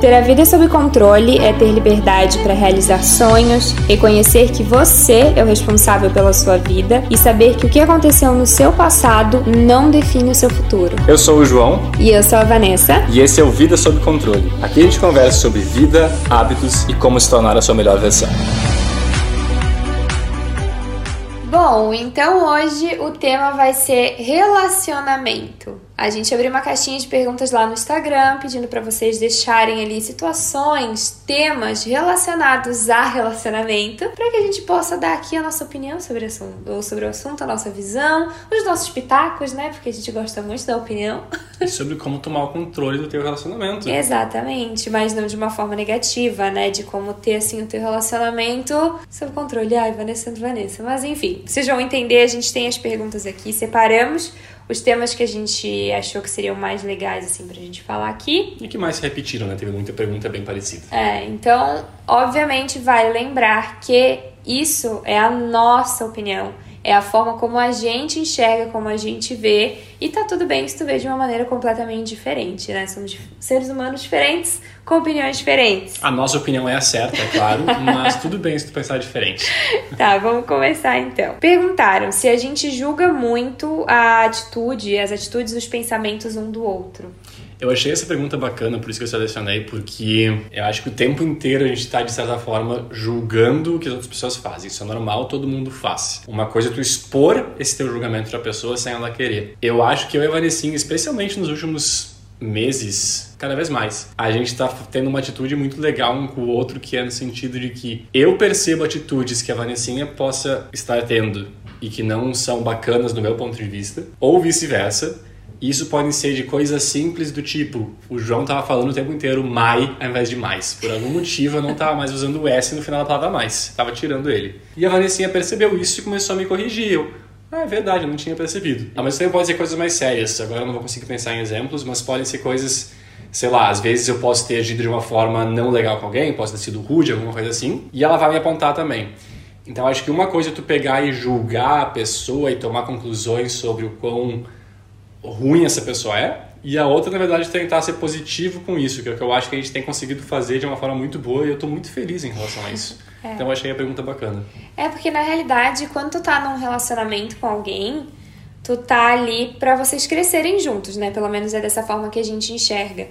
Ter a vida sob controle é ter liberdade para realizar sonhos, reconhecer que você é o responsável pela sua vida e saber que o que aconteceu no seu passado não define o seu futuro. Eu sou o João. E eu sou a Vanessa. E esse é o Vida Sob Controle. Aqui a gente conversa sobre vida, hábitos e como se tornar a sua melhor versão. Bom, então hoje o tema vai ser relacionamento. A gente abriu uma caixinha de perguntas lá no Instagram, pedindo para vocês deixarem ali situações, temas relacionados a relacionamento, para que a gente possa dar aqui a nossa opinião sobre o assunto, ou sobre o assunto, a nossa visão, os nossos pitacos, né? Porque a gente gosta muito da opinião. E sobre como tomar o controle do teu relacionamento. Exatamente, mas não de uma forma negativa, né? De como ter assim o teu relacionamento sob controle. Ai, Vanessa, Vanessa. Mas enfim, vocês vão entender, a gente tem as perguntas aqui, separamos os temas que a gente achou que seriam mais legais, assim, pra gente falar aqui. E que mais se repetiram, né? Teve muita pergunta bem parecida. É, então, obviamente, vale lembrar que isso é a nossa opinião é a forma como a gente enxerga, como a gente vê, e tá tudo bem se tu vê de uma maneira completamente diferente, né? Somos seres humanos diferentes, com opiniões diferentes. A nossa opinião é a certa, é claro, mas tudo bem se tu pensar diferente. tá, vamos começar então. Perguntaram se a gente julga muito a atitude, as atitudes, os pensamentos um do outro. Eu achei essa pergunta bacana, por isso que eu selecionei, porque eu acho que o tempo inteiro a gente está, de certa forma, julgando o que as outras pessoas fazem. Isso é normal, todo mundo faz. Uma coisa é tu expor esse teu julgamento pra pessoa sem ela querer. Eu acho que eu e a Vanessinha, especialmente nos últimos meses, cada vez mais. A gente tá tendo uma atitude muito legal um com o outro, que é no sentido de que eu percebo atitudes que a Vanessinha possa estar tendo e que não são bacanas do meu ponto de vista, ou vice-versa. Isso pode ser de coisas simples do tipo, o João tava falando o tempo inteiro mai ao invés de mais. Por algum motivo eu não tava mais usando o S no final da palavra mais. Tava tirando ele. E a Vanessinha percebeu isso e começou a me corrigir. Eu, ah, é verdade, eu não tinha percebido. Ao mesmo tempo pode ser coisas mais sérias. Agora eu não vou conseguir pensar em exemplos, mas podem ser coisas sei lá, às vezes eu posso ter agido de uma forma não legal com alguém, posso ter sido rude, alguma coisa assim, e ela vai me apontar também. Então acho que uma coisa é tu pegar e julgar a pessoa e tomar conclusões sobre o quão ruim essa pessoa é, e a outra, na verdade, tentar ser positivo com isso, que é o que eu acho que a gente tem conseguido fazer de uma forma muito boa e eu estou muito feliz em relação a isso. É. Então eu achei a pergunta bacana. É, porque na realidade, quando tu tá num relacionamento com alguém, tu tá ali para vocês crescerem juntos, né? Pelo menos é dessa forma que a gente enxerga.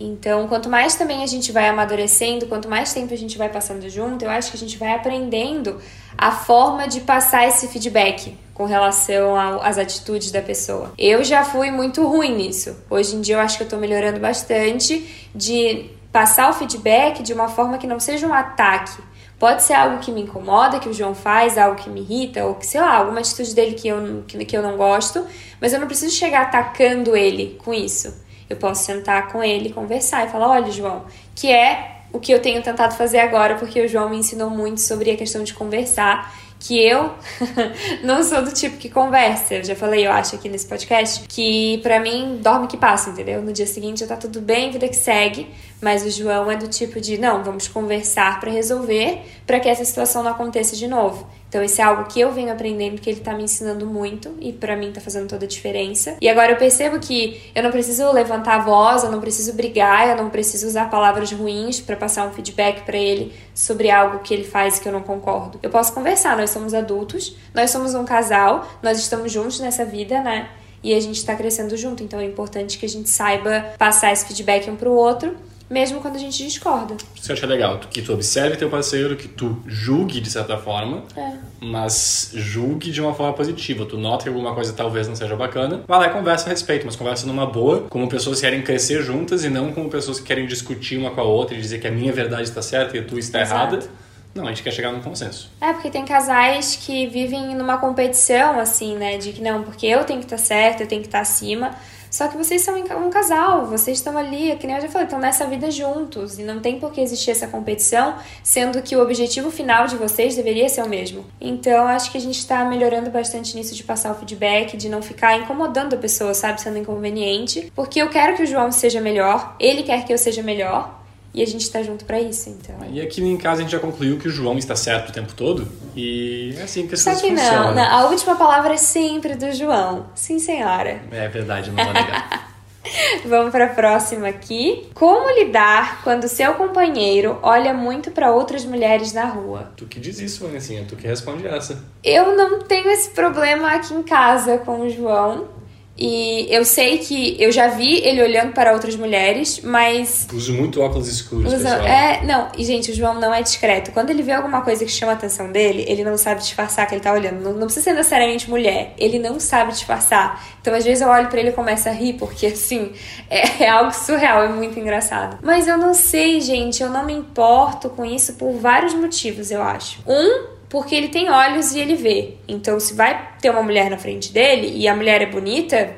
Então, quanto mais também a gente vai amadurecendo, quanto mais tempo a gente vai passando junto, eu acho que a gente vai aprendendo a forma de passar esse feedback com relação às atitudes da pessoa. Eu já fui muito ruim nisso. Hoje em dia eu acho que eu tô melhorando bastante de passar o feedback de uma forma que não seja um ataque. Pode ser algo que me incomoda, que o João faz, algo que me irrita, ou que, sei lá, alguma atitude dele que eu, que, que eu não gosto, mas eu não preciso chegar atacando ele com isso. Eu posso sentar com ele, conversar e falar: olha, João, que é o que eu tenho tentado fazer agora, porque o João me ensinou muito sobre a questão de conversar. Que eu não sou do tipo que conversa. Eu já falei, eu acho, aqui nesse podcast, que para mim dorme que passa, entendeu? No dia seguinte já tá tudo bem, vida que segue. Mas o João é do tipo de, não, vamos conversar para resolver, para que essa situação não aconteça de novo. Então, isso é algo que eu venho aprendendo, que ele tá me ensinando muito e para mim tá fazendo toda a diferença. E agora eu percebo que eu não preciso levantar a voz, eu não preciso brigar, eu não preciso usar palavras ruins para passar um feedback para ele sobre algo que ele faz que eu não concordo. Eu posso conversar, nós somos adultos, nós somos um casal, nós estamos juntos nessa vida, né? E a gente está crescendo junto, então é importante que a gente saiba passar esse feedback um pro outro mesmo quando a gente discorda. Você acha legal que tu observe teu parceiro, que tu julgue de certa forma, é. mas julgue de uma forma positiva. Tu nota que alguma coisa talvez não seja bacana, vai lá e conversa a respeito, mas conversa numa boa, como pessoas que querem crescer juntas e não como pessoas que querem discutir uma com a outra e dizer que a minha verdade está certa e a tua está Exato. errada. Não, a gente quer chegar num consenso. É, porque tem casais que vivem numa competição, assim, né? De que não, porque eu tenho que estar tá certo, eu tenho que estar tá acima. Só que vocês são um casal, vocês estão ali, é que nem eu já falei, estão nessa vida juntos. E não tem por que existir essa competição, sendo que o objetivo final de vocês deveria ser o mesmo. Então, acho que a gente está melhorando bastante nisso de passar o feedback, de não ficar incomodando a pessoa, sabe? Sendo inconveniente. Porque eu quero que o João seja melhor, ele quer que eu seja melhor. E a gente está junto para isso, então. E aqui em casa a gente já concluiu que o João está certo o tempo todo. E é assim que as coisas funcionam. Não, não, a última palavra é sempre do João. Sim, senhora. É verdade, não vou negar. Vamos para a próxima aqui. Como lidar quando seu companheiro olha muito para outras mulheres na rua? Tu que diz isso, Vanessinha, tu que responde essa. Eu não tenho esse problema aqui em casa com o João. E eu sei que eu já vi ele olhando para outras mulheres, mas. Uso muito óculos escuros, Usa... pessoal. É, não, e gente, o João não é discreto. Quando ele vê alguma coisa que chama a atenção dele, ele não sabe disfarçar que ele tá olhando. Não, não precisa ser necessariamente mulher, ele não sabe disfarçar. Então, às vezes, eu olho para ele e começo a rir, porque assim, é, é algo surreal, é muito engraçado. Mas eu não sei, gente, eu não me importo com isso por vários motivos, eu acho. Um, porque ele tem olhos e ele vê. Então, se vai ter uma mulher na frente dele e a mulher é bonita,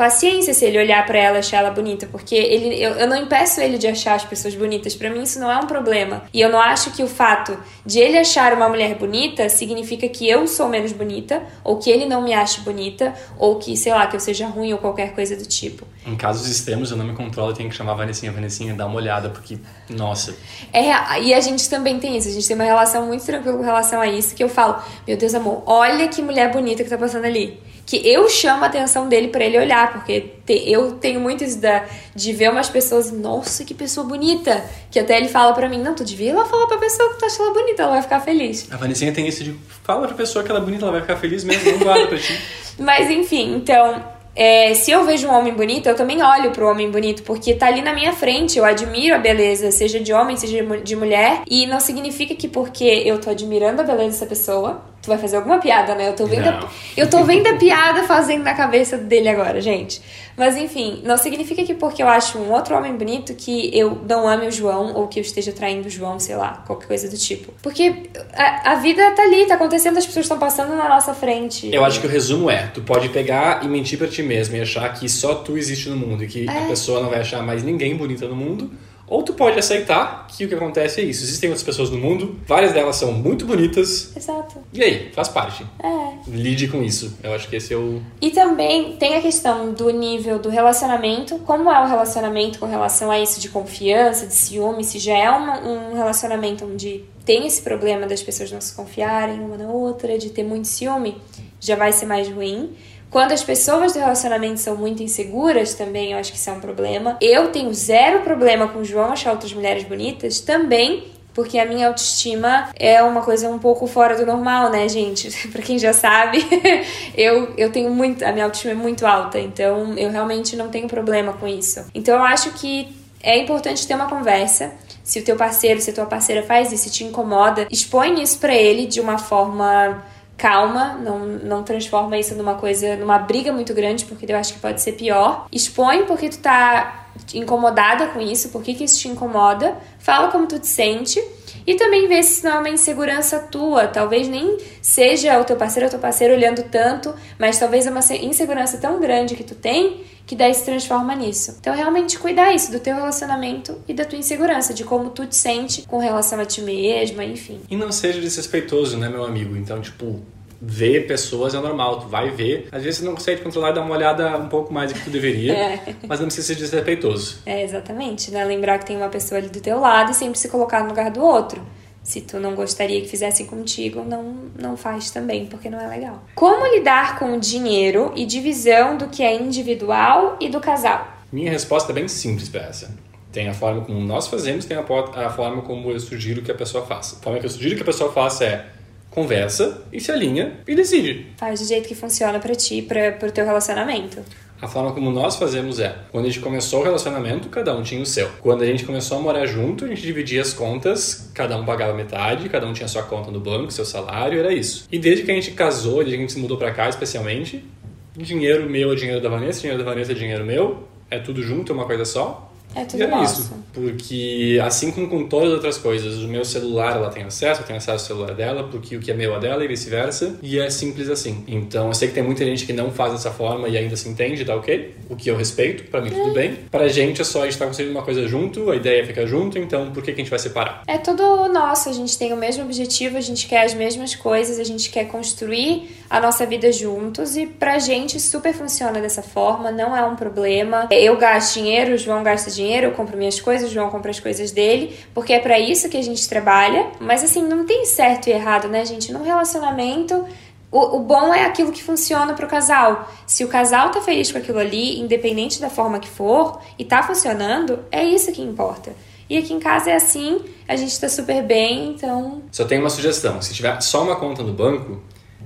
paciência se ele olhar para ela e achar ela bonita, porque ele, eu, eu não impeço ele de achar as pessoas bonitas. Para mim, isso não é um problema. E eu não acho que o fato de ele achar uma mulher bonita significa que eu sou menos bonita, ou que ele não me ache bonita, ou que, sei lá, que eu seja ruim ou qualquer coisa do tipo. Em casos extremos, eu não me controlo, eu tenho que chamar a Vanessinha, Vanessinha, dá uma olhada, porque, nossa. É, e a gente também tem isso, a gente tem uma relação muito tranquila com relação a isso, que eu falo, meu Deus, amor, olha que mulher bonita que tá passando ali. Que eu chamo a atenção dele para ele olhar, porque te, eu tenho muito isso da, de ver umas pessoas, nossa, que pessoa bonita. Que até ele fala para mim, não, tu devia ir lá falar pra pessoa que tu acha ela bonita, ela vai ficar feliz. A Vanessinha tem isso de, fala pra pessoa que ela é bonita, ela vai ficar feliz mesmo, não guarda pra ti. Mas enfim, então, é, se eu vejo um homem bonito, eu também olho pro homem bonito, porque tá ali na minha frente, eu admiro a beleza, seja de homem, seja de mulher, e não significa que porque eu tô admirando a beleza dessa pessoa, tu vai fazer alguma piada, né? Eu tô vendo, a, eu tô vendo a piada fazendo na cabeça dele agora, gente. Mas enfim, não significa que porque eu acho um outro homem bonito que eu não ame o João ou que eu esteja traindo o João, sei lá, qualquer coisa do tipo. Porque a, a vida tá ali, tá acontecendo, as pessoas estão passando na nossa frente. Eu acho que o resumo é: tu pode pegar e mentir pra ti mesmo e achar que só tu existe no mundo e que é. a pessoa não vai achar mais ninguém bonita no mundo. Ou tu pode aceitar que o que acontece é isso. Existem outras pessoas no mundo, várias delas são muito bonitas. Exato. E aí, faz parte. É. Lide com isso. Eu acho que esse é o. E também tem a questão do nível do relacionamento. Como é o relacionamento com relação a isso de confiança, de ciúme? Se já é um, um relacionamento onde tem esse problema das pessoas não se confiarem uma na outra, de ter muito ciúme, já vai ser mais ruim. Quando as pessoas do relacionamento são muito inseguras, também eu acho que isso é um problema. Eu tenho zero problema com o João achar outras mulheres bonitas, também porque a minha autoestima é uma coisa um pouco fora do normal, né, gente? pra quem já sabe, eu, eu tenho muito. A minha autoestima é muito alta, então eu realmente não tenho problema com isso. Então eu acho que é importante ter uma conversa. Se o teu parceiro, se a tua parceira faz isso, te incomoda, expõe isso pra ele de uma forma calma, não, não transforma isso numa coisa, numa briga muito grande, porque eu acho que pode ser pior. Expõe porque tu tá incomodada com isso, por que, isso te incomoda, fala como tu te sente. E também vê se não é uma insegurança tua. Talvez nem seja o teu parceiro ou teu parceiro olhando tanto, mas talvez é uma insegurança tão grande que tu tem que daí se transforma nisso. Então, realmente cuidar isso do teu relacionamento e da tua insegurança, de como tu te sente com relação a ti mesma, enfim. E não seja desrespeitoso, né, meu amigo? Então, tipo, ver pessoas é normal, tu vai ver. Às vezes você não consegue controlar e dar uma olhada um pouco mais do que tu deveria, é. mas não precisa ser desrespeitoso. É, exatamente, né? Lembrar que tem uma pessoa ali do teu lado e sempre se colocar no lugar do outro. Se tu não gostaria que fizessem contigo, não, não faz também, porque não é legal. Como lidar com o dinheiro e divisão do que é individual e do casal? Minha resposta é bem simples para essa. Tem a forma como nós fazemos, tem a, a forma como eu sugiro que a pessoa faça. A forma que eu sugiro que a pessoa faça é conversa e se alinha e decide. Faz do jeito que funciona para ti, para o teu relacionamento. A forma como nós fazemos é, quando a gente começou o relacionamento, cada um tinha o seu. Quando a gente começou a morar junto, a gente dividia as contas, cada um pagava metade, cada um tinha sua conta no banco, seu salário, era isso. E desde que a gente casou, desde que a gente se mudou para cá especialmente, dinheiro meu é dinheiro da Vanessa, dinheiro da Vanessa é dinheiro meu, é tudo junto, é uma coisa só. É tudo e era nosso. isso. Porque assim como com todas as outras coisas, o meu celular ela tem acesso, eu tenho acesso ao celular dela, porque o que é meu é dela e vice-versa. E é simples assim. Então eu sei que tem muita gente que não faz dessa forma e ainda se entende, tá ok? O que eu respeito, para mim é. tudo bem. Pra gente é só a gente tá construindo uma coisa junto, a ideia é ficar junto, então por que, que a gente vai separar? É tudo nosso, a gente tem o mesmo objetivo, a gente quer as mesmas coisas, a gente quer construir a nossa vida juntos e pra gente super funciona dessa forma, não é um problema. Eu gasto dinheiro, o João gasta dinheiro, eu compro minhas coisas, o João compra as coisas dele, porque é para isso que a gente trabalha. Mas assim, não tem certo e errado, né, gente? Num relacionamento O, o bom é aquilo que funciona pro casal. Se o casal tá feliz com aquilo ali, independente da forma que for, e tá funcionando, é isso que importa. E aqui em casa é assim, a gente tá super bem, então. Só tem uma sugestão: se tiver só uma conta no banco,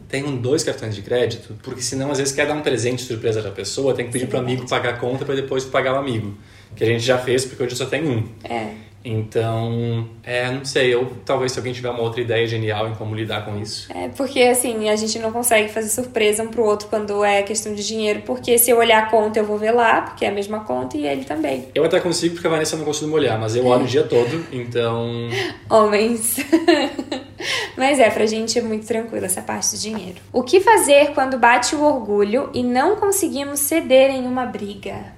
tenham dois cartões de crédito, porque senão às vezes quer dar um presente surpresa pra pessoa, tem que pedir pro amigo pagar a conta para depois pagar o amigo. Que a gente já fez porque hoje só tem um. É. Então, é, não sei, eu talvez se alguém tiver uma outra ideia genial em como lidar com isso. É, porque assim, a gente não consegue fazer surpresa um pro outro quando é questão de dinheiro, porque se eu olhar a conta eu vou ver lá, porque é a mesma conta e ele também. Eu até consigo porque a Vanessa não costuma olhar, mas eu olho o dia todo, então. Homens. Mas é, pra gente é muito tranquilo essa parte do dinheiro. O que fazer quando bate o orgulho e não conseguimos ceder em uma briga?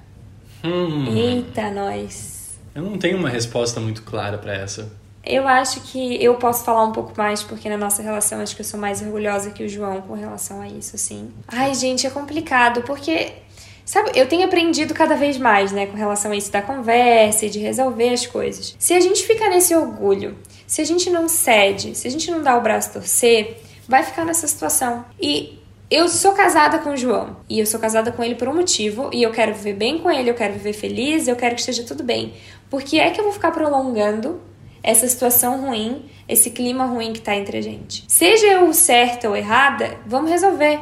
Hum, Eita, nós. eu não tenho uma resposta muito clara pra essa. Eu acho que eu posso falar um pouco mais, porque na nossa relação acho que eu sou mais orgulhosa que o João com relação a isso, assim. Ai, gente, é complicado, porque. Sabe, eu tenho aprendido cada vez mais, né, com relação a isso da conversa e de resolver as coisas. Se a gente fica nesse orgulho, se a gente não cede, se a gente não dá o braço a torcer, vai ficar nessa situação. E eu sou casada com o João. E eu sou casada com ele por um motivo. E eu quero viver bem com ele, eu quero viver feliz, eu quero que esteja tudo bem. Por que é que eu vou ficar prolongando essa situação ruim, esse clima ruim que tá entre a gente? Seja eu certa ou errada, vamos resolver.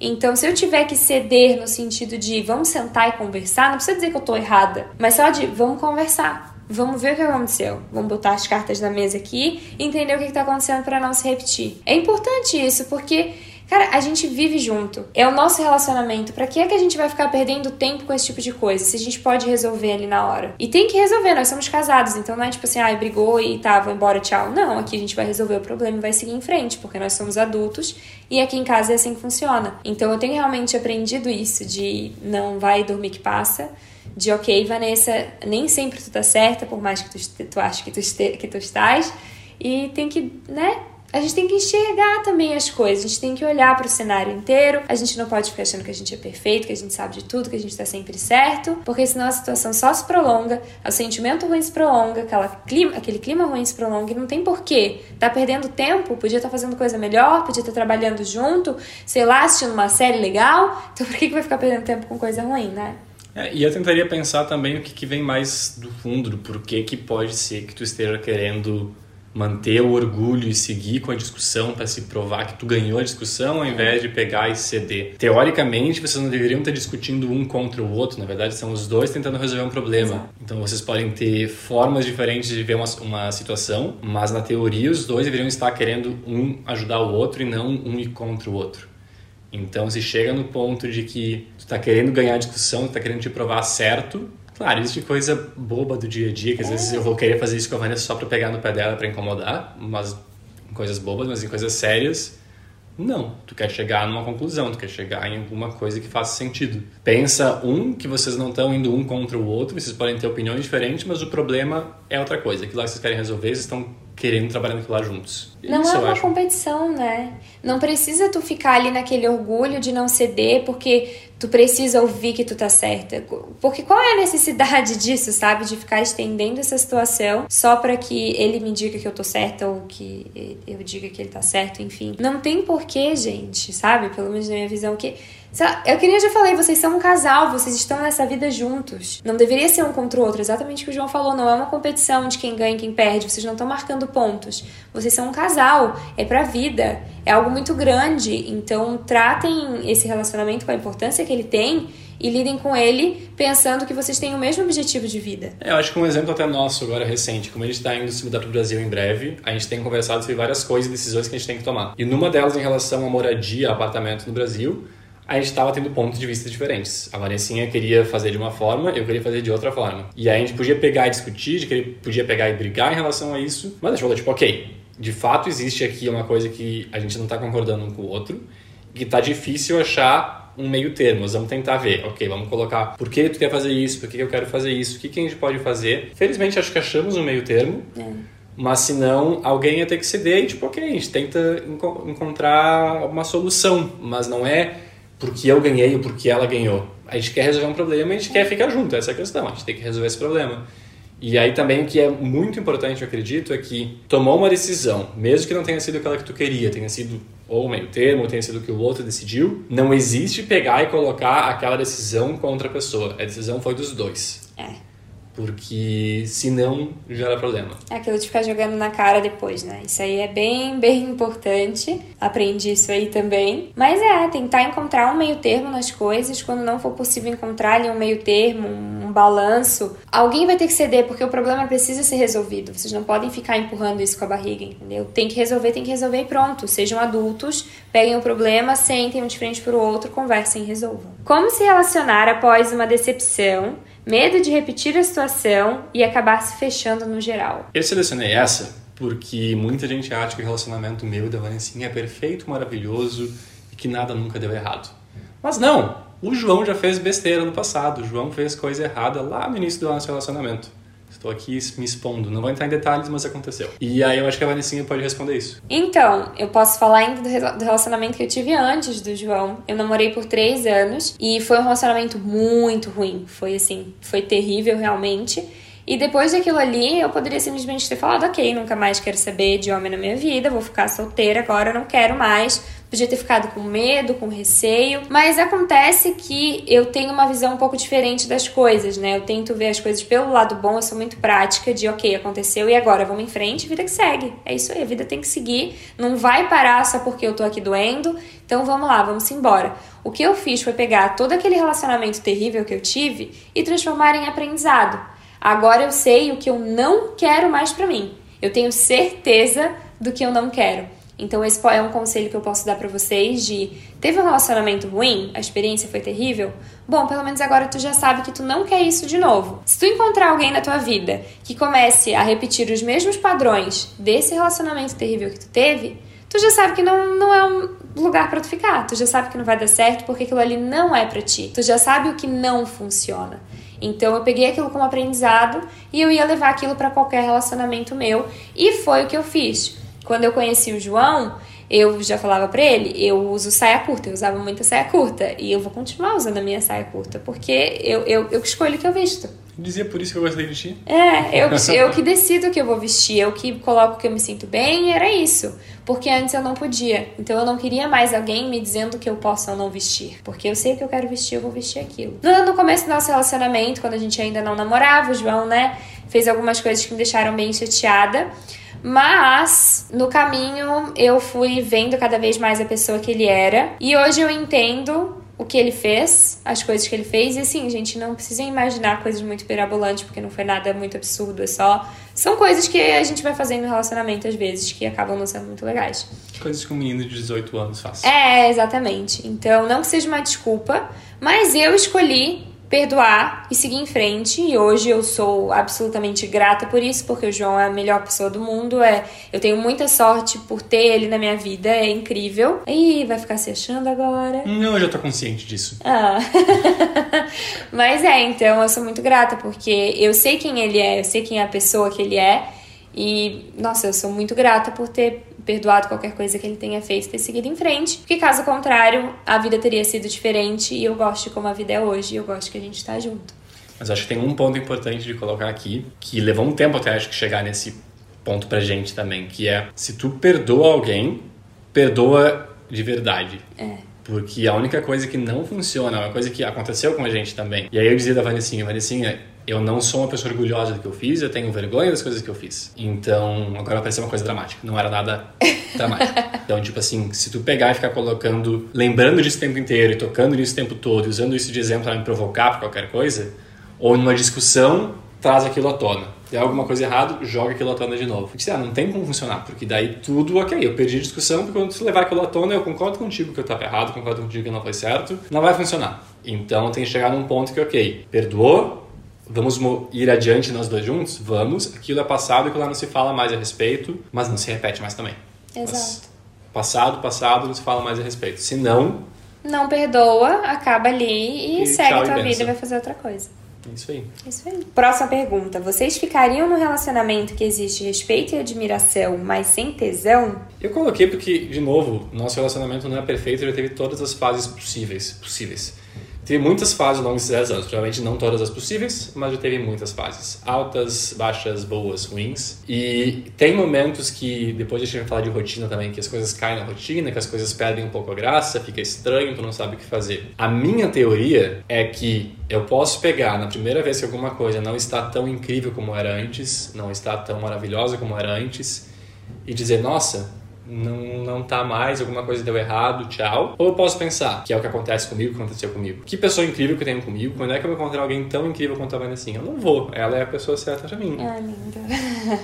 Então, se eu tiver que ceder no sentido de vamos sentar e conversar, não precisa dizer que eu tô errada, mas só de vamos conversar. Vamos ver o que aconteceu. Vamos botar as cartas na mesa aqui e entender o que está acontecendo para não se repetir. É importante isso, porque Cara, a gente vive junto. É o nosso relacionamento. Pra que é que a gente vai ficar perdendo tempo com esse tipo de coisa? Se a gente pode resolver ali na hora. E tem que resolver, nós somos casados. Então não é tipo assim, ai, ah, brigou e tá, vou embora, tchau. Não, aqui a gente vai resolver o problema e vai seguir em frente, porque nós somos adultos e aqui em casa é assim que funciona. Então eu tenho realmente aprendido isso de não vai dormir que passa de ok, Vanessa, nem sempre tu tá certa, por mais que tu, tu ache que tu, este, que tu estás, e tem que, né, a gente tem que enxergar também as coisas, a gente tem que olhar para o cenário inteiro. A gente não pode ficar achando que a gente é perfeito, que a gente sabe de tudo, que a gente está sempre certo, porque senão a situação só se prolonga, o sentimento ruim se prolonga, aquela clima, aquele clima ruim se prolonga e não tem porquê. Tá perdendo tempo, podia estar tá fazendo coisa melhor, podia estar tá trabalhando junto, sei lá, assistindo uma série legal. Então por que, que vai ficar perdendo tempo com coisa ruim, né? É, e eu tentaria pensar também o que, que vem mais do fundo, do porquê que pode ser que tu esteja querendo manter o orgulho e seguir com a discussão para se provar que tu ganhou a discussão ao invés de pegar e ceder. Teoricamente, vocês não deveriam estar discutindo um contra o outro, na verdade, são os dois tentando resolver um problema. Exato. Então, vocês podem ter formas diferentes de ver uma, uma situação, mas na teoria, os dois deveriam estar querendo um ajudar o outro e não um ir contra o outro. Então, se chega no ponto de que tu tá querendo ganhar a discussão, tu tá querendo te provar certo, Claro, existe coisa boba do dia a dia, que às é. vezes eu vou querer fazer isso com a Vanessa só pra pegar no pé dela pra incomodar, mas em coisas bobas, mas em coisas sérias, não. Tu quer chegar numa conclusão, tu quer chegar em alguma coisa que faça sentido. Pensa, um, que vocês não estão indo um contra o outro, vocês podem ter opiniões diferentes, mas o problema é outra coisa. Aquilo lá que vocês querem resolver, vocês estão querendo trabalhar naquilo lá juntos. Não Isso é uma competição, né? Não precisa tu ficar ali naquele orgulho de não ceder porque tu precisa ouvir que tu tá certa. Porque qual é a necessidade disso, sabe? De ficar estendendo essa situação só para que ele me diga que eu tô certa ou que eu diga que ele tá certo, enfim. Não tem porquê, gente, sabe? Pelo menos na minha visão, que é o que eu já falei, vocês são um casal, vocês estão nessa vida juntos. Não deveria ser um contra o outro, exatamente o que o João falou, não é uma competição de quem ganha e quem perde, vocês não estão marcando pontos. Vocês são um casal, é pra vida, é algo muito grande, então tratem esse relacionamento com a importância que ele tem e lidem com ele pensando que vocês têm o mesmo objetivo de vida. É, eu acho que um exemplo até nosso agora recente, como a gente está indo se mudar para o Brasil em breve, a gente tem conversado sobre várias coisas e decisões que a gente tem que tomar. E numa delas em relação à moradia, apartamento no Brasil, a gente estava tendo pontos de vista diferentes. A Vanessinha queria fazer de uma forma, eu queria fazer de outra forma. E aí a gente podia pegar e discutir, podia pegar e brigar em relação a isso, mas a gente falou, tipo, ok, de fato existe aqui uma coisa que a gente não está concordando um com o outro, que tá difícil achar um meio termo. Nós vamos tentar ver, ok, vamos colocar por que tu quer fazer isso, por que eu quero fazer isso, o que, que a gente pode fazer. Felizmente acho que achamos um meio termo. É. Mas se não, alguém ia ter que ceder e tipo, ok, a gente tenta enco encontrar uma solução, mas não é porque eu ganhei ou porque ela ganhou. A gente quer resolver um problema e a gente quer ficar junto, essa é a questão. A gente tem que resolver esse problema. E aí também o que é muito importante, eu acredito, é que tomou uma decisão, mesmo que não tenha sido aquela que tu queria, tenha sido ou meio termo, ou tenha sido o que o outro decidiu, não existe pegar e colocar aquela decisão contra a pessoa. A decisão foi dos dois. É. Porque senão gera problema. É aquilo de ficar jogando na cara depois, né? Isso aí é bem, bem importante. Aprendi isso aí também. Mas é, tentar encontrar um meio termo nas coisas. Quando não for possível encontrar ali um meio termo, um balanço, alguém vai ter que ceder, porque o problema precisa ser resolvido. Vocês não podem ficar empurrando isso com a barriga, entendeu? Tem que resolver, tem que resolver e pronto. Sejam adultos, peguem o problema, sentem um de frente pro outro, conversem e resolvam. Como se relacionar após uma decepção? Medo de repetir a situação e acabar se fechando no geral. Eu selecionei essa porque muita gente acha que o relacionamento meu e da Vanessinha é perfeito, maravilhoso e que nada nunca deu errado. Mas não! O João já fez besteira no passado. O João fez coisa errada lá no início do nosso relacionamento. Estou aqui me expondo. Não vou entrar em detalhes, mas aconteceu. E aí eu acho que a Vanessinha pode responder isso. Então, eu posso falar ainda do relacionamento que eu tive antes do João. Eu namorei por três anos e foi um relacionamento muito ruim. Foi assim, foi terrível realmente. E depois daquilo ali, eu poderia simplesmente ter falado: ok, nunca mais quero saber de homem na minha vida, vou ficar solteira agora, não quero mais podia ter ficado com medo, com receio, mas acontece que eu tenho uma visão um pouco diferente das coisas, né? Eu tento ver as coisas pelo lado bom, eu sou muito prática de, ok, aconteceu e agora vamos em frente, vida que segue. É isso aí, a vida tem que seguir, não vai parar só porque eu tô aqui doendo, então vamos lá, vamos embora. O que eu fiz foi pegar todo aquele relacionamento terrível que eu tive e transformar em aprendizado. Agora eu sei o que eu não quero mais para mim. Eu tenho certeza do que eu não quero. Então esse é um conselho que eu posso dar para vocês de teve um relacionamento ruim, a experiência foi terrível. Bom, pelo menos agora tu já sabe que tu não quer isso de novo. Se tu encontrar alguém na tua vida que comece a repetir os mesmos padrões desse relacionamento terrível que tu teve, tu já sabe que não, não é um lugar para tu ficar. Tu já sabe que não vai dar certo porque aquilo ali não é para ti. Tu já sabe o que não funciona. Então eu peguei aquilo como aprendizado e eu ia levar aquilo para qualquer relacionamento meu e foi o que eu fiz. Quando eu conheci o João, eu já falava pra ele, eu uso saia curta, eu usava muita saia curta. E eu vou continuar usando a minha saia curta, porque eu, eu, eu escolho o que eu visto. Dizia por isso que eu gostei de ti? É, eu, eu que decido o que eu vou vestir, eu que coloco o que eu me sinto bem, era isso. Porque antes eu não podia. Então eu não queria mais alguém me dizendo que eu posso ou não vestir. Porque eu sei o que eu quero vestir, eu vou vestir aquilo. No, no começo do nosso relacionamento, quando a gente ainda não namorava, o João, né, fez algumas coisas que me deixaram bem chateada. Mas no caminho eu fui vendo cada vez mais a pessoa que ele era. E hoje eu entendo o que ele fez, as coisas que ele fez. E assim, gente, não precisa imaginar coisas muito pirabolantes, porque não foi nada muito absurdo. É só. São coisas que a gente vai fazendo no relacionamento às vezes, que acabam não sendo muito legais. Coisas que um menino de 18 anos faz. É, exatamente. Então, não que seja uma desculpa, mas eu escolhi perdoar e seguir em frente. E hoje eu sou absolutamente grata por isso, porque o João é a melhor pessoa do mundo. É, eu tenho muita sorte por ter ele na minha vida, é incrível. E vai ficar se achando agora? Não, eu já tô consciente disso. Ah. Mas é, então eu sou muito grata porque eu sei quem ele é, eu sei quem é a pessoa que ele é. E, nossa, eu sou muito grata por ter perdoado qualquer coisa que ele tenha feito e ter seguido em frente. Porque caso contrário, a vida teria sido diferente e eu gosto de como a vida é hoje e eu gosto que a gente tá junto. Mas acho que tem um ponto importante de colocar aqui, que levou um tempo até acho que chegar nesse ponto pra gente também, que é se tu perdoa alguém, perdoa de verdade. É. Porque a única coisa que não funciona, é uma coisa que aconteceu com a gente também. E aí eu dizia da Vanessinha, Vanessinha, eu não sou uma pessoa orgulhosa do que eu fiz, eu tenho vergonha das coisas que eu fiz. Então, agora vai parecer uma coisa dramática. Não era nada dramático. Então, tipo assim, se tu pegar e ficar colocando, lembrando disso o tempo inteiro e tocando nisso o tempo todo, e usando isso de exemplo para me provocar por qualquer coisa, ou numa discussão, traz aquilo à tona. Tem alguma coisa errada, joga aquilo à tona de novo. Porque, ah, não tem como funcionar, porque daí tudo, ok, eu perdi a discussão, porque quando tu levar aquilo à tona, eu concordo contigo que eu estava errado, concordo contigo que não foi certo, não vai funcionar. Então tem que chegar num ponto que, ok, perdoou, Vamos ir adiante nós dois juntos? Vamos. Aquilo é passado, aquilo lá não se fala mais a respeito, mas não se repete mais também. Exato. Mas passado, passado, não se fala mais a respeito. Se não... Não perdoa, acaba ali e, e segue a tua vida e vai fazer outra coisa. Isso aí. Isso aí. Próxima pergunta. Vocês ficariam no relacionamento que existe respeito e admiração, mas sem tesão? Eu coloquei porque, de novo, nosso relacionamento não é perfeito, já teve todas as fases possíveis. possíveis. Teve muitas fases ao longo desses 10 anos, provavelmente não todas as possíveis, mas já teve muitas fases. Altas, baixas, boas, ruins. E tem momentos que, depois a gente falar de rotina também, que as coisas caem na rotina, que as coisas perdem um pouco a graça, fica estranho, tu não sabe o que fazer. A minha teoria é que eu posso pegar na primeira vez que alguma coisa não está tão incrível como era antes, não está tão maravilhosa como era antes, e dizer, nossa, não, não tá mais, alguma coisa deu errado, tchau. Ou eu posso pensar, que é o que acontece comigo, que aconteceu comigo. Que pessoa incrível que eu tenho comigo, quando é que eu vou encontrar alguém tão incrível quanto a Vanessa? Eu não vou, ela é a pessoa certa pra mim. Ah, linda.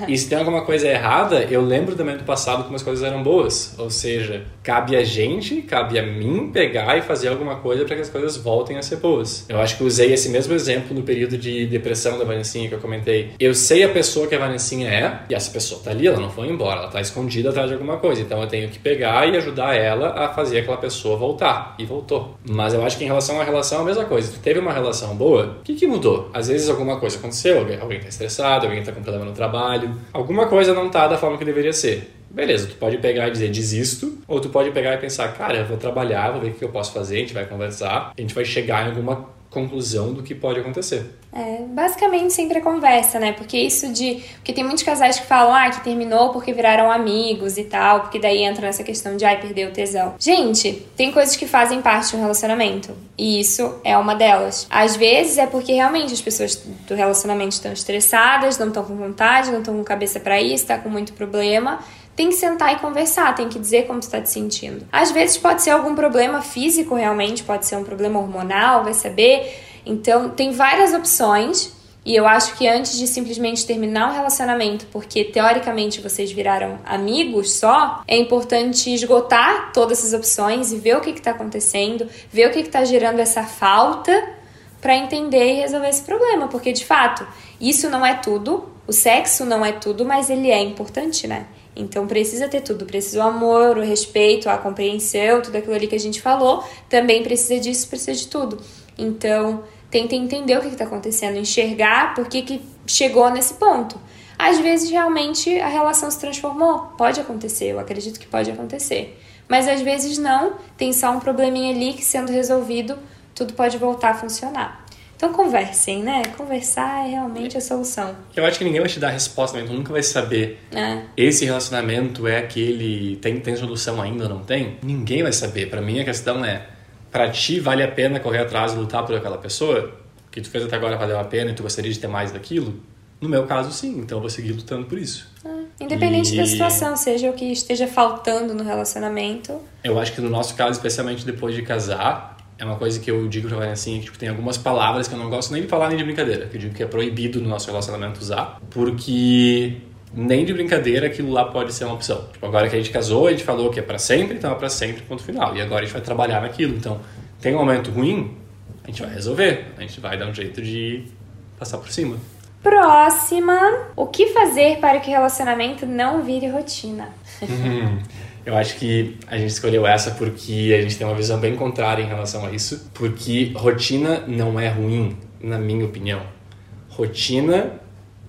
E se tem alguma coisa errada, eu lembro também do passado como as coisas eram boas. Ou seja, cabe a gente, cabe a mim pegar e fazer alguma coisa para que as coisas voltem a ser boas. Eu acho que usei esse mesmo exemplo no período de depressão da Vanessinha que eu comentei. Eu sei a pessoa que a Vanessinha é, e essa pessoa tá ali, ela não foi embora, ela tá escondida atrás de alguma coisa. Então eu tenho que pegar e ajudar ela a fazer aquela pessoa voltar. E voltou. Mas eu acho que em relação à relação é a mesma coisa. Tu teve uma relação boa, o que, que mudou? Às vezes alguma coisa aconteceu, alguém tá estressado, alguém tá com problema no trabalho, alguma coisa não tá da forma que deveria ser. Beleza, tu pode pegar e dizer desisto, ou tu pode pegar e pensar, cara, eu vou trabalhar, vou ver o que eu posso fazer, a gente vai conversar, a gente vai chegar em alguma conclusão do que pode acontecer. É, basicamente sempre a conversa, né? Porque isso de. Porque tem muitos casais que falam, ah, que terminou porque viraram amigos e tal, porque daí entra nessa questão de, ai, perdeu o tesão. Gente, tem coisas que fazem parte de um relacionamento. E isso é uma delas. Às vezes é porque realmente as pessoas do relacionamento estão estressadas, não estão com vontade, não estão com cabeça para isso, tá com muito problema tem que sentar e conversar, tem que dizer como tu tá te sentindo. Às vezes pode ser algum problema físico realmente, pode ser um problema hormonal, vai saber. Então, tem várias opções. E eu acho que antes de simplesmente terminar um relacionamento, porque teoricamente vocês viraram amigos só, é importante esgotar todas essas opções e ver o que está acontecendo, ver o que está gerando essa falta para entender e resolver esse problema. Porque de fato, isso não é tudo, o sexo não é tudo, mas ele é importante, né? Então precisa ter tudo, precisa o amor, o respeito, a compreensão, tudo aquilo ali que a gente falou, também precisa disso, precisa de tudo. Então, tenta entender o que está acontecendo, enxergar por que, que chegou nesse ponto. Às vezes realmente a relação se transformou, pode acontecer, eu acredito que pode acontecer. Mas às vezes não, tem só um probleminha ali que sendo resolvido, tudo pode voltar a funcionar. Então conversem, né? Conversar é realmente a solução. Eu acho que ninguém vai te dar a resposta, né? tu nunca vai saber. É. Esse relacionamento é aquele. Tem, tem solução ainda ou não tem? Ninguém vai saber. Para mim a questão é: para ti vale a pena correr atrás e lutar por aquela pessoa? que tu fez até agora valeu a pena e tu gostaria de ter mais daquilo? No meu caso, sim. Então eu vou seguir lutando por isso. É. Independente e... da situação, seja o que esteja faltando no relacionamento. Eu acho que no nosso caso, especialmente depois de casar, é uma coisa que eu digo pra assim, que tipo, tem algumas palavras que eu não gosto nem de falar nem de brincadeira, que eu digo que é proibido no nosso relacionamento usar, porque nem de brincadeira aquilo lá pode ser uma opção. Tipo, agora que a gente casou, a gente falou que é para sempre, então é para sempre, ponto final. E agora a gente vai trabalhar naquilo. Então, tem um momento ruim, a gente vai resolver. A gente vai dar um jeito de passar por cima. Próxima. O que fazer para que o relacionamento não vire rotina? Eu acho que a gente escolheu essa porque a gente tem uma visão bem contrária em relação a isso. Porque rotina não é ruim, na minha opinião. Rotina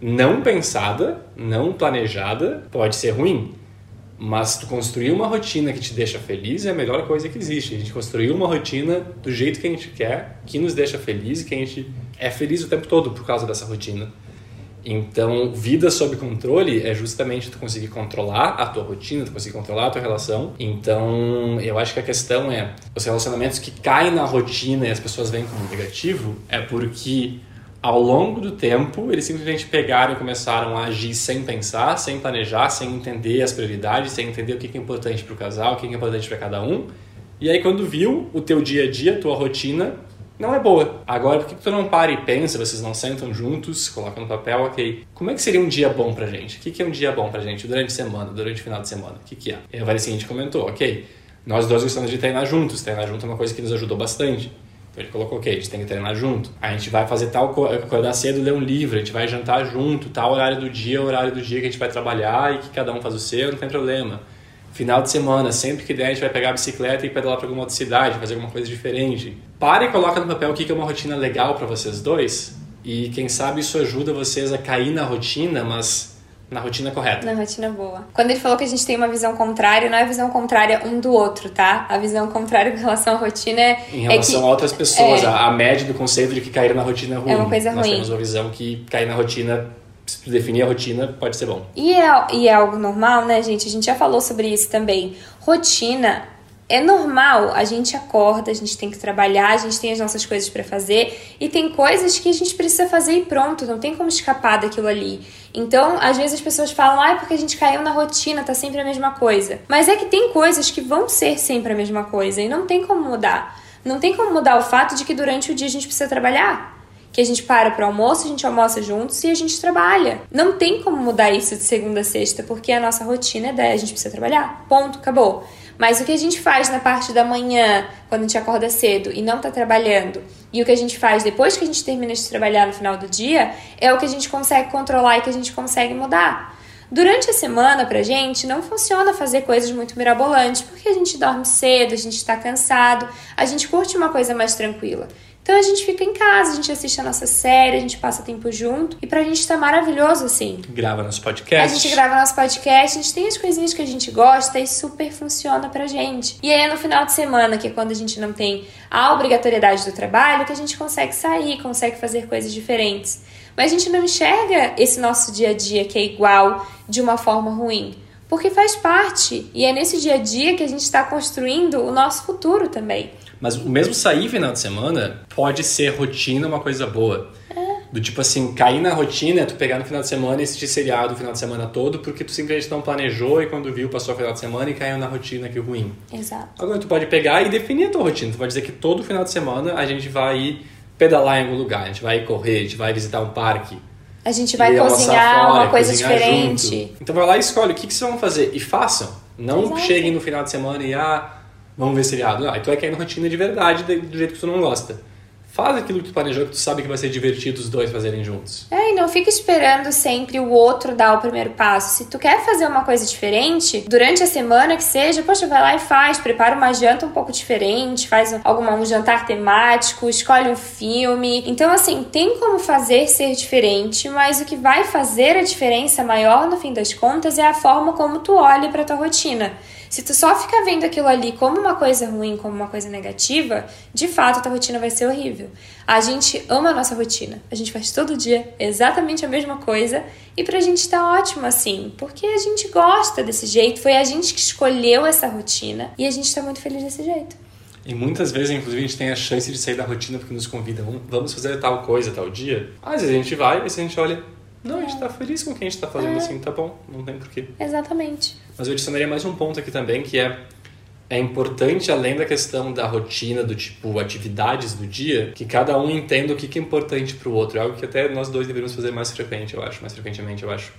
não pensada, não planejada, pode ser ruim. Mas tu construir uma rotina que te deixa feliz é a melhor coisa que existe. A gente construir uma rotina do jeito que a gente quer, que nos deixa feliz e que a gente é feliz o tempo todo por causa dessa rotina. Então, vida sob controle é justamente tu conseguir controlar a tua rotina, tu conseguir controlar a tua relação. Então, eu acho que a questão é os relacionamentos que caem na rotina e as pessoas veem como negativo é porque ao longo do tempo eles simplesmente pegaram e começaram a agir sem pensar, sem planejar, sem entender as prioridades, sem entender o que é importante para o casal, o que é importante para cada um. E aí, quando viu o teu dia a dia, tua rotina, não é boa. Agora, por que tu não para e pensa, vocês não sentam juntos, colocam no papel, ok, como é que seria um dia bom pra gente? O que, que é um dia bom pra gente durante a semana, durante o final de semana? O que, que é? E a seguinte comentou, ok, nós dois gostamos de treinar juntos, treinar junto é uma coisa que nos ajudou bastante. Então ele colocou, ok, a gente tem que treinar junto. A gente vai fazer tal coisa, acordar cedo, ler um livro, a gente vai jantar junto, tal horário do dia, horário do dia que a gente vai trabalhar e que cada um faz o seu, não tem problema final de semana, sempre que der, a gente vai pegar a bicicleta e pedalar para alguma outra cidade, fazer alguma coisa diferente. Para e coloca no papel o que é uma rotina legal para vocês dois. E quem sabe isso ajuda vocês a cair na rotina, mas na rotina correta. Na rotina boa. Quando ele falou que a gente tem uma visão contrária, não é visão contrária um do outro, tá? A visão contrária com relação à rotina é. Em relação é que, a outras pessoas, é, a, média do conceito de que cair na rotina é ruim. É uma coisa Nós ruim. temos uma visão que cair na rotina, se definir a rotina, pode ser bom. E é, e é algo normal, né, gente? A gente já falou sobre isso também. Rotina é normal, a gente acorda, a gente tem que trabalhar, a gente tem as nossas coisas para fazer e tem coisas que a gente precisa fazer e pronto, não tem como escapar daquilo ali. Então, às vezes as pessoas falam, ah, é porque a gente caiu na rotina, tá sempre a mesma coisa. Mas é que tem coisas que vão ser sempre a mesma coisa e não tem como mudar. Não tem como mudar o fato de que durante o dia a gente precisa trabalhar que a gente para para almoço, a gente almoça juntos e a gente trabalha. Não tem como mudar isso de segunda a sexta, porque a nossa rotina é da a gente precisa trabalhar. Ponto, acabou. Mas o que a gente faz na parte da manhã, quando a gente acorda cedo e não está trabalhando, e o que a gente faz depois que a gente termina de trabalhar no final do dia, é o que a gente consegue controlar e que a gente consegue mudar. Durante a semana, pra gente, não funciona fazer coisas muito mirabolantes, porque a gente dorme cedo, a gente está cansado, a gente curte uma coisa mais tranquila. Então a gente fica em casa, a gente assiste a nossa série, a gente passa tempo junto. E pra gente tá maravilhoso, assim. Grava nosso podcast. A gente grava nosso podcast, a gente tem as coisinhas que a gente gosta e super funciona pra gente. E aí é no final de semana, que é quando a gente não tem a obrigatoriedade do trabalho, que a gente consegue sair, consegue fazer coisas diferentes. Mas a gente não enxerga esse nosso dia a dia que é igual de uma forma ruim. Porque faz parte. E é nesse dia a dia que a gente está construindo o nosso futuro também. Mas o mesmo sair final de semana pode ser rotina uma coisa boa. É. Do tipo assim, cair na rotina é tu pegar no final de semana e assistir seriado o final de semana todo, porque tu simplesmente não planejou e quando viu passou o final de semana e caiu na rotina que ruim. Exato. Agora tu pode pegar e definir a tua rotina. Tu pode dizer que todo final de semana a gente vai pedalar em algum lugar, a gente vai correr, a gente vai visitar um parque. A gente vai cozinhar fora, uma coisa diferente. Junto. Então vai lá e escolhe o que, que vocês vão fazer e façam. Não Exato. cheguem no final de semana e ah, vamos ver seriado. Ah, tu vai cair na rotina de verdade, do jeito que tu não gosta. Faz aquilo que tu planejou, que tu sabe que vai ser divertido os dois fazerem juntos. É, e não fica esperando sempre o outro dar o primeiro passo. Se tu quer fazer uma coisa diferente, durante a semana que seja, poxa, vai lá e faz. Prepara uma janta um pouco diferente, faz alguma, um jantar temático, escolhe um filme. Então, assim, tem como fazer ser diferente, mas o que vai fazer a diferença maior, no fim das contas, é a forma como tu olha pra tua rotina. Se tu só ficar vendo aquilo ali como uma coisa ruim, como uma coisa negativa, de fato a tua rotina vai ser horrível. A gente ama a nossa rotina. A gente faz todo dia exatamente a mesma coisa e pra gente tá ótimo assim, porque a gente gosta desse jeito, foi a gente que escolheu essa rotina e a gente tá muito feliz desse jeito. E muitas vezes, inclusive, a gente tem a chance de sair da rotina porque nos convidam, vamos fazer tal coisa, tal dia. Às vezes a gente vai, e a gente olha, não, a gente tá feliz com o que a gente tá fazendo É. assim, tá bom, não tem porquê. Exatamente. Mas eu adicionaria mais um ponto aqui também, que é é importante, além da questão da rotina, do tipo atividades do dia, que cada um entenda o que é importante pro outro. É algo que até nós dois deveríamos fazer mais frequente, eu acho, mais frequentemente, eu acho.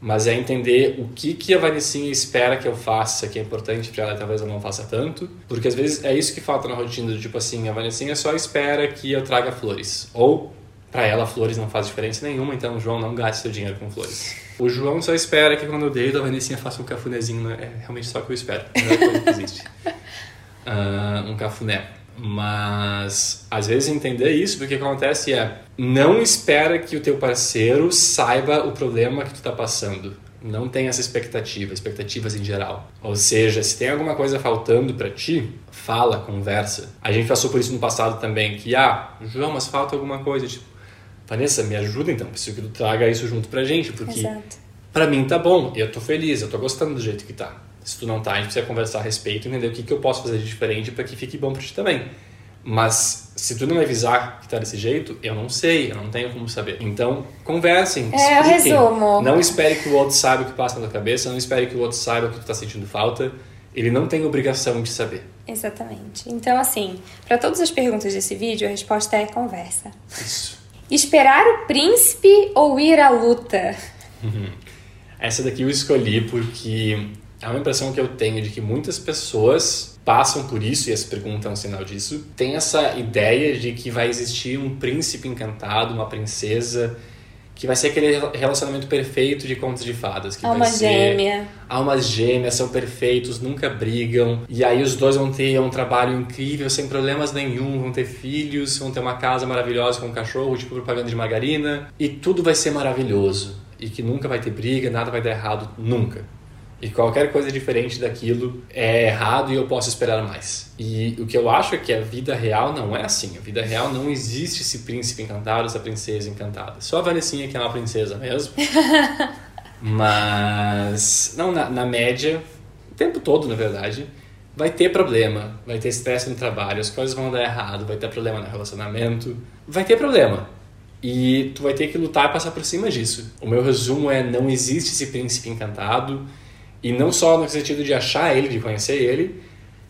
Mas é entender o que que a Vanicinha espera que eu faça, que é importante pra ela, talvez eu não faça tanto. Porque às vezes é isso que falta na rotina, do tipo assim, a Vanicinha só espera que eu traga flores. Ou Pra ela, flores não faz diferença nenhuma, então, João, não gaste seu dinheiro com flores. O João só espera que quando eu deito, a Vanessinha faça um cafunézinho. né? É realmente só o que eu espero. É coisa que existe. Ah, um cafuné. Mas, às vezes, entender isso, porque o que acontece é... Não espera que o teu parceiro saiba o problema que tu tá passando. Não tem essa expectativa, expectativas em geral. Ou seja, se tem alguma coisa faltando para ti, fala, conversa. A gente passou por isso no passado também, que, ah, João, mas falta alguma coisa, tipo, Vanessa, me ajuda então, preciso que tu traga isso junto pra gente, porque pra mim tá bom, eu tô feliz, eu tô gostando do jeito que tá. Se tu não tá, a gente precisa conversar a respeito, entender o que, que eu posso fazer de diferente para que fique bom pra ti também. Mas se tu não me avisar que tá desse jeito, eu não sei, eu não tenho como saber. Então, conversem, É, eu expliquem. resumo. Não espere que o outro saiba o que passa na tua cabeça, não espere que o outro saiba o que tu tá sentindo falta. Ele não tem obrigação de saber. Exatamente. Então, assim, para todas as perguntas desse vídeo, a resposta é conversa. Isso. Esperar o príncipe ou ir à luta? Essa daqui eu escolhi porque é uma impressão que eu tenho de que muitas pessoas passam por isso, e essa pergunta é um sinal disso, tem essa ideia de que vai existir um príncipe encantado, uma princesa, que vai ser aquele relacionamento perfeito de contos de fadas. Que Alma vai ser gêmea. almas gêmeas, são perfeitos, nunca brigam. E aí os dois vão ter um trabalho incrível, sem problemas nenhum, vão ter filhos, vão ter uma casa maravilhosa com um cachorro, tipo propaganda de margarina. E tudo vai ser maravilhoso. e que nunca vai ter briga, nada vai dar errado nunca. E qualquer coisa diferente daquilo é errado e eu posso esperar mais. E o que eu acho é que a vida real não é assim. A vida real não existe esse príncipe encantado, essa princesa encantada. Só a Vanessinha que é uma princesa mesmo. Mas, não, na, na média, o tempo todo, na verdade, vai ter problema, vai ter estresse no trabalho, as coisas vão dar errado, vai ter problema no relacionamento, vai ter problema. E tu vai ter que lutar e passar por cima disso. O meu resumo é: não existe esse príncipe encantado e não só no sentido de achar ele, de conhecer ele,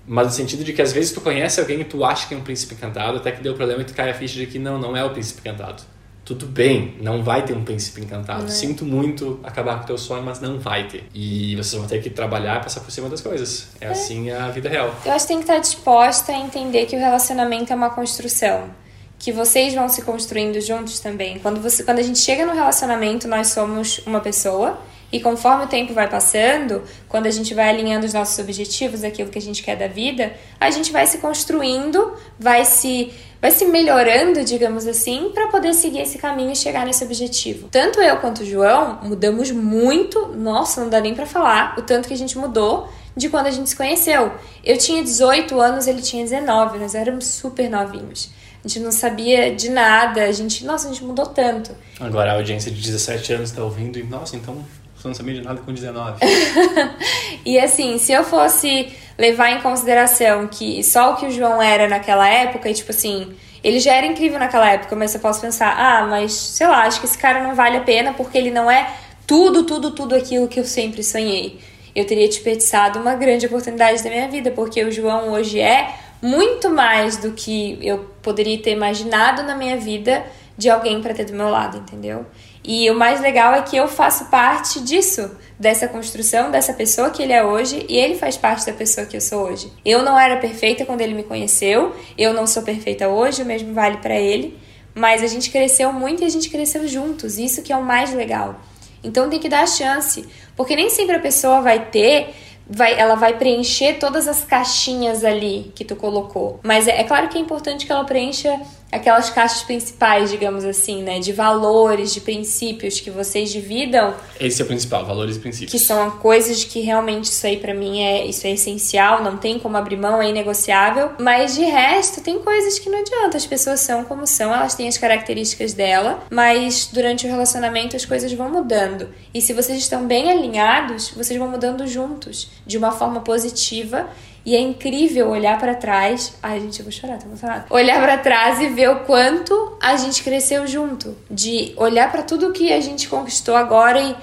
mas no sentido de que às vezes tu conhece alguém e tu acha que é um príncipe encantado, até que deu problema e tu cai a ficha de que não, não é o príncipe encantado. Tudo bem, não vai ter um príncipe encantado. É. Sinto muito acabar com o teu sonho, mas não vai ter. E vocês vão ter que trabalhar e passar por cima das coisas. É, é. assim a vida real. Eu acho que tem que estar disposta a entender que o relacionamento é uma construção que vocês vão se construindo juntos também. Quando, você, quando a gente chega no relacionamento, nós somos uma pessoa e conforme o tempo vai passando, quando a gente vai alinhando os nossos objetivos, aquilo que a gente quer da vida, a gente vai se construindo, vai se vai se melhorando, digamos assim, para poder seguir esse caminho e chegar nesse objetivo. Tanto eu quanto o João mudamos muito, nossa, não dá nem para falar o tanto que a gente mudou de quando a gente se conheceu. Eu tinha 18 anos, ele tinha 19, nós éramos super novinhos. A gente não sabia de nada, a gente, nossa, a gente mudou tanto. Agora a audiência de 17 anos está ouvindo e, nossa, então você não sabia de nada com 19. e assim, se eu fosse levar em consideração que só o que o João era naquela época, e tipo assim, ele já era incrível naquela época, mas eu posso pensar, ah, mas sei lá, acho que esse cara não vale a pena porque ele não é tudo, tudo, tudo aquilo que eu sempre sonhei. Eu teria desperdiçado uma grande oportunidade da minha vida, porque o João hoje é muito mais do que eu poderia ter imaginado na minha vida de alguém para ter do meu lado, entendeu? E o mais legal é que eu faço parte disso, dessa construção dessa pessoa que ele é hoje e ele faz parte da pessoa que eu sou hoje. Eu não era perfeita quando ele me conheceu, eu não sou perfeita hoje, o mesmo vale para ele, mas a gente cresceu muito e a gente cresceu juntos, isso que é o mais legal. Então tem que dar a chance, porque nem sempre a pessoa vai ter vai, ela vai preencher todas as caixinhas ali que tu colocou. Mas é, é claro que é importante que ela preencha aquelas caixas principais, digamos assim, né? De valores, de princípios que vocês dividam. Esse é o principal, valores e princípios. Que são coisas que realmente isso aí para mim é isso é essencial, não tem como abrir mão, é inegociável. Mas de resto, tem coisas que não adianta. As pessoas são como são, elas têm as características dela, mas durante o relacionamento as coisas vão mudando. E se vocês estão bem alinhados, vocês vão mudando juntos, de uma forma positiva e é incrível olhar para trás. Ai, gente, eu vou chorar, tô emocionada. Olhar para trás e ver o quanto a gente cresceu junto. De olhar para tudo que a gente conquistou agora e.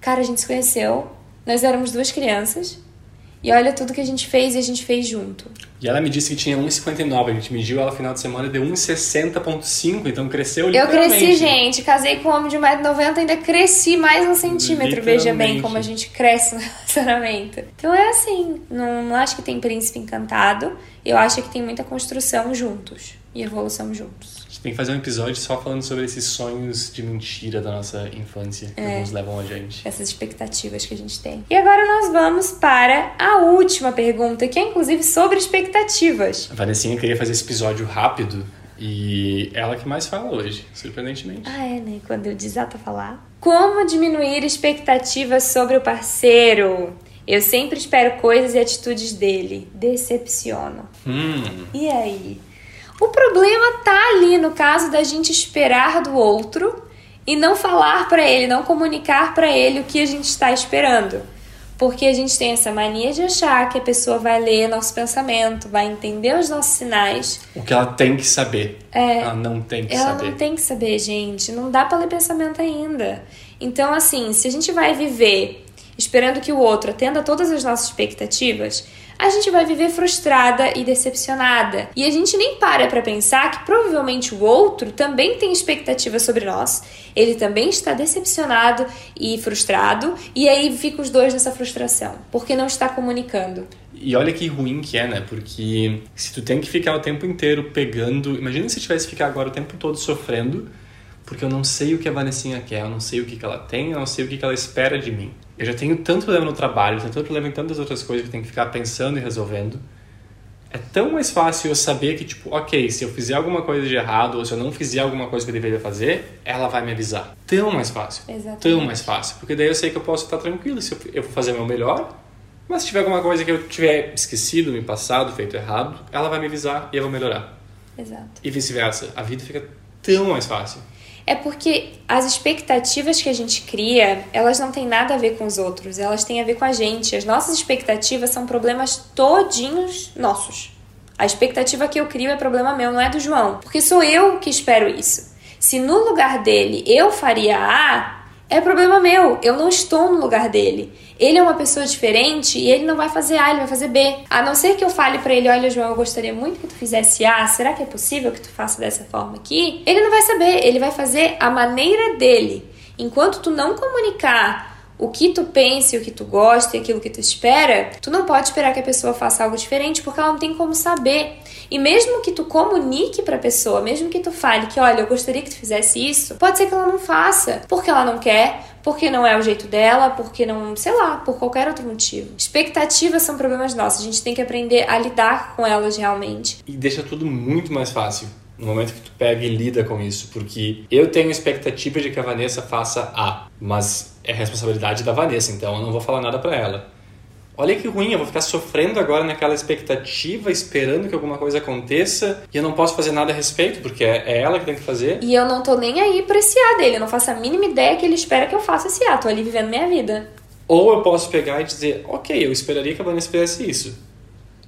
Cara, a gente se conheceu. Nós éramos duas crianças. E olha tudo que a gente fez e a gente fez junto. E ela me disse que tinha 1,59. A gente mediu ela no final de semana e deu 1,60,5. Então cresceu literalmente. Eu cresci, gente. Casei com um homem de 1,90m ainda cresci mais um centímetro. Veja bem como a gente cresce no relacionamento. Então é assim. Não, não acho que tem príncipe encantado. Eu acho que tem muita construção juntos. E evolução juntos tem que fazer um episódio só falando sobre esses sonhos de mentira da nossa infância que é, nos levam a gente. Essas expectativas que a gente tem. E agora nós vamos para a última pergunta, que é inclusive sobre expectativas. A Vanessinha queria fazer esse episódio rápido e ela que mais fala hoje, surpreendentemente. Ah, é, né? Quando eu desato a falar. Como diminuir expectativas sobre o parceiro? Eu sempre espero coisas e atitudes dele. Decepciono. Hum. E aí? O problema tá ali no caso da gente esperar do outro e não falar para ele, não comunicar para ele o que a gente está esperando. Porque a gente tem essa mania de achar que a pessoa vai ler nosso pensamento, vai entender os nossos sinais. O que ela tem que saber. É, ela não tem que ela saber. Ela não tem que saber, gente. Não dá para ler pensamento ainda. Então, assim, se a gente vai viver esperando que o outro atenda todas as nossas expectativas, a gente vai viver frustrada e decepcionada. E a gente nem para para pensar que provavelmente o outro também tem expectativas sobre nós. Ele também está decepcionado e frustrado, e aí fica os dois nessa frustração, porque não está comunicando. E olha que ruim que é, né? Porque se tu tem que ficar o tempo inteiro pegando, imagina se tivesse que ficar agora o tempo todo sofrendo, porque eu não sei o que a Vanessinha quer, eu não sei o que, que ela tem, eu não sei o que, que ela espera de mim. Eu já tenho tanto problema no trabalho, tenho tanto problema em tantas outras coisas que eu tenho que ficar pensando e resolvendo. É tão mais fácil eu saber que, tipo, ok, se eu fizer alguma coisa de errado ou se eu não fizer alguma coisa que eu deveria fazer, ela vai me avisar. Tão mais fácil. Exatamente. Tão mais fácil. Porque daí eu sei que eu posso estar tranquilo se eu, eu vou fazer o meu melhor. Mas se tiver alguma coisa que eu tiver esquecido, me passado, feito errado, ela vai me avisar e eu vou melhorar. Exato. E vice-versa. A vida fica tão mais fácil. É porque as expectativas que a gente cria, elas não têm nada a ver com os outros, elas têm a ver com a gente. As nossas expectativas são problemas todinhos nossos. A expectativa que eu crio é problema meu, não é do João, porque sou eu que espero isso. Se no lugar dele eu faria A, é problema meu, eu não estou no lugar dele. Ele é uma pessoa diferente e ele não vai fazer A, ele vai fazer B. A não ser que eu fale para ele, olha, João, eu gostaria muito que tu fizesse A, será que é possível que tu faça dessa forma aqui? Ele não vai saber, ele vai fazer a maneira dele. Enquanto tu não comunicar o que tu pensa, o que tu gosta e aquilo que tu espera, tu não pode esperar que a pessoa faça algo diferente porque ela não tem como saber. E mesmo que tu comunique para a pessoa, mesmo que tu fale que, olha, eu gostaria que tu fizesse isso, pode ser que ela não faça, porque ela não quer, porque não é o jeito dela, porque não, sei lá, por qualquer outro motivo. Expectativas são problemas nossos, a gente tem que aprender a lidar com elas realmente. E deixa tudo muito mais fácil no momento que tu pega e lida com isso, porque eu tenho expectativa de que a Vanessa faça A, mas é responsabilidade da Vanessa, então eu não vou falar nada para ela. Olha que ruim, eu vou ficar sofrendo agora naquela expectativa, esperando que alguma coisa aconteça e eu não posso fazer nada a respeito, porque é, é ela que tem que fazer. E eu não tô nem aí pra esse A dele, eu não faço a mínima ideia que ele espera que eu faça esse A, tô ali vivendo minha vida. Ou eu posso pegar e dizer, ok, eu esperaria que a Vanessa fizesse isso.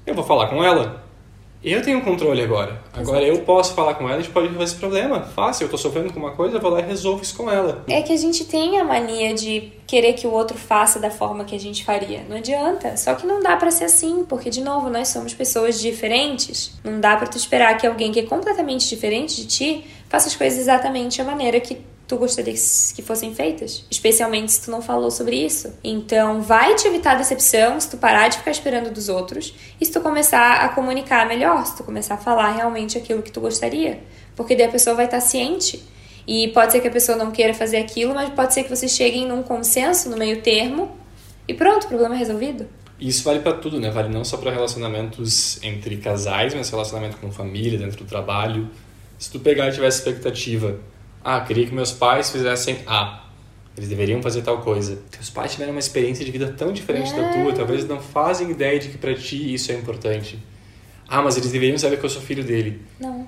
Eu vou falar com ela. Eu tenho controle agora. Agora Exato. eu posso falar com ela, a gente pode resolver esse problema. Fácil, eu tô sofrendo com uma coisa, eu vou lá e resolvo isso com ela. É que a gente tem a mania de querer que o outro faça da forma que a gente faria. Não adianta. Só que não dá para ser assim, porque de novo, nós somos pessoas diferentes. Não dá para tu esperar que alguém que é completamente diferente de ti faça as coisas exatamente da maneira que tu gostaria que fossem feitas, especialmente se tu não falou sobre isso. Então, vai te evitar decepção se tu parar de ficar esperando dos outros e se tu começar a comunicar melhor, se tu começar a falar realmente aquilo que tu gostaria, porque daí a pessoa vai estar ciente. E pode ser que a pessoa não queira fazer aquilo, mas pode ser que vocês cheguem num consenso, no meio termo, e pronto, problema é resolvido. Isso vale para tudo, né? Vale não só para relacionamentos entre casais, mas relacionamento com família, dentro do trabalho. Se tu pegar e tiver expectativa ah, queria que meus pais fizessem A. Eles deveriam fazer tal coisa. Teus pais tiveram uma experiência de vida tão diferente é. da tua, talvez não fazem ideia de que para ti isso é importante. Ah, mas eles deveriam saber que eu sou filho dele. Não.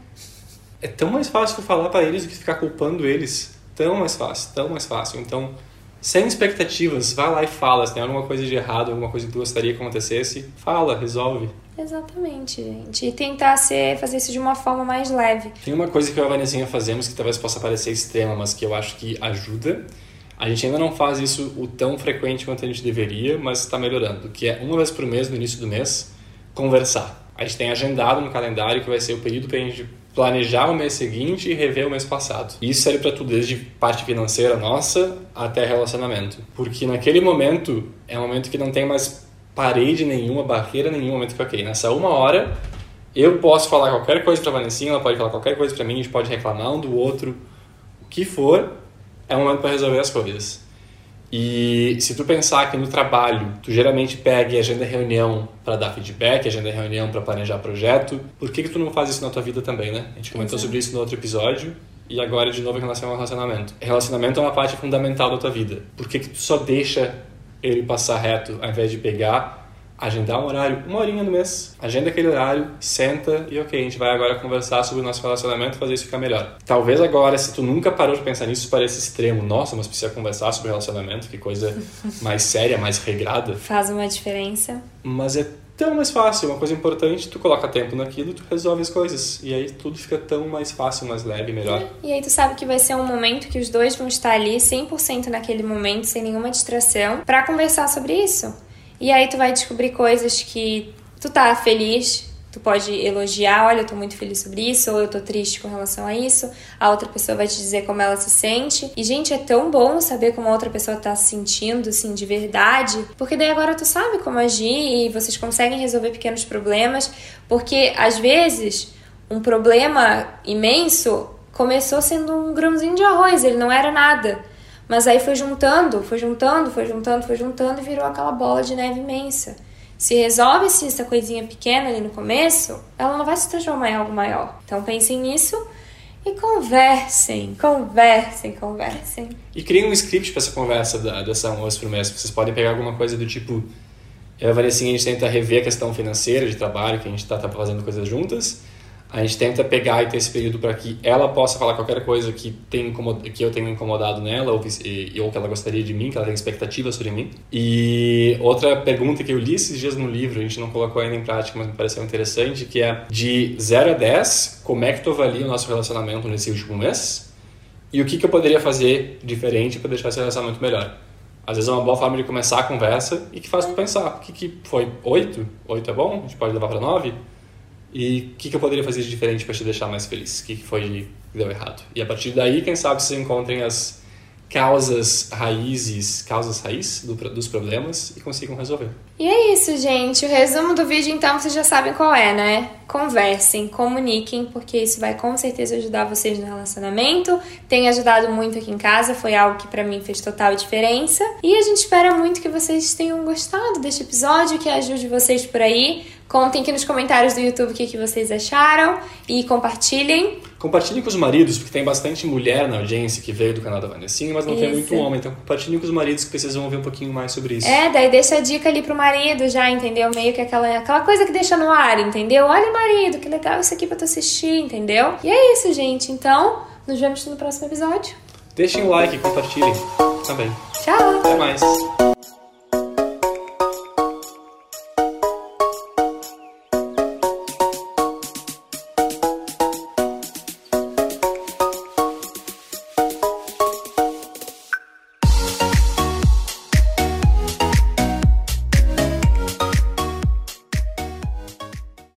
É tão mais fácil falar para eles do que ficar culpando eles. Tão mais fácil, tão mais fácil. Então, sem expectativas, vai lá e fala. Se tem alguma coisa de errado, alguma coisa que tu gostaria que acontecesse, fala, resolve. Exatamente, gente. E tentar ser, fazer isso de uma forma mais leve. Tem uma coisa que eu e a Vanessinha fazemos que talvez possa parecer extrema, mas que eu acho que ajuda. A gente ainda não faz isso o tão frequente quanto a gente deveria, mas está melhorando. Que é uma vez por mês, no início do mês, conversar. A gente tem agendado no calendário que vai ser o período para a gente planejar o mês seguinte e rever o mês passado. Isso serve para tudo, desde parte financeira nossa até relacionamento. Porque naquele momento é um momento que não tem mais parede nenhuma, barreira nenhuma, momento que, ok, nessa uma hora eu posso falar qualquer coisa pra Vanessinha, ela pode falar qualquer coisa pra mim, a gente pode reclamar um do outro, o que for, é um momento para resolver as coisas. E se tu pensar que no trabalho tu geralmente pega e agenda reunião para dar feedback, agenda reunião para planejar projeto, por que que tu não faz isso na tua vida também, né? A gente comentou Exato. sobre isso no outro episódio e agora de novo em relação ao relacionamento. Relacionamento é uma parte fundamental da tua vida. Por que que tu só deixa ele passar reto ao invés de pegar, agendar um horário, uma horinha no mês, agenda aquele horário, senta e ok, a gente vai agora conversar sobre o nosso relacionamento fazer isso ficar melhor. Talvez agora, se tu nunca parou de pensar nisso, pareça extremo. Nossa, mas precisa conversar sobre relacionamento, que coisa mais séria, mais regrada. Faz uma diferença. Mas é tão mais fácil, uma coisa importante, tu coloca tempo naquilo, tu resolve as coisas. E aí tudo fica tão mais fácil, mais leve, melhor. E aí tu sabe que vai ser um momento que os dois vão estar ali 100% naquele momento, sem nenhuma distração, para conversar sobre isso. E aí tu vai descobrir coisas que tu tá feliz, Tu pode elogiar, olha, eu tô muito feliz sobre isso, ou eu tô triste com relação a isso. A outra pessoa vai te dizer como ela se sente. E, gente, é tão bom saber como a outra pessoa tá se sentindo, assim, de verdade, porque daí agora tu sabe como agir e vocês conseguem resolver pequenos problemas, porque às vezes um problema imenso começou sendo um grãozinho de arroz, ele não era nada. Mas aí foi juntando, foi juntando, foi juntando, foi juntando e virou aquela bola de neve imensa. Se resolve-se essa coisinha pequena ali no começo, ela não vai se transformar em algo maior. Então pensem nisso e conversem, conversem, conversem. E criem um script para essa conversa da, dessa almoço por mês. Vocês podem pegar alguma coisa do tipo. Eu e a a gente tenta rever a questão financeira de trabalho, que a gente está tá fazendo coisas juntas a gente tenta pegar e ter esse período para que ela possa falar qualquer coisa que, tem que eu tenha incomodado nela ou, e, ou que ela gostaria de mim, que ela tem expectativas sobre mim. E outra pergunta que eu li esses dias no livro, a gente não colocou ainda em prática, mas me pareceu interessante, que é de 0 a 10, como é que tu avalia o nosso relacionamento nesse último mês? E o que, que eu poderia fazer diferente para deixar esse relacionamento melhor? Às vezes é uma boa forma de começar a conversa e que faz tu pensar, o que, que foi 8? 8 é bom? A gente pode levar para 9? E o que, que, eu poderia fazer de diferente para te deixar mais feliz? O que, que foi que deu errado? E a partir daí, quem sabe, vocês encontrem as causas raízes, causas raiz do, dos problemas e consigam resolver. E é isso, gente. O resumo do vídeo, então, vocês já sabem qual é, né? Conversem, comuniquem, porque isso vai com certeza ajudar vocês no relacionamento. Tem ajudado muito aqui em casa, foi algo que para mim fez total diferença. E a gente espera muito que vocês tenham gostado deste episódio, que ajude vocês por aí Contem aqui nos comentários do YouTube o que, que vocês acharam e compartilhem. Compartilhem com os maridos, porque tem bastante mulher na audiência que veio do canal da Vanessinha, mas não isso. tem muito homem. Então compartilhem com os maridos que precisam ouvir um pouquinho mais sobre isso. É, daí deixa a dica ali pro marido já, entendeu? Meio que aquela, aquela coisa que deixa no ar, entendeu? Olha, marido, que legal isso aqui pra tu assistir, entendeu? E é isso, gente. Então, nos vemos no próximo episódio. Deixem o like e compartilhem também. Tchau! Até mais!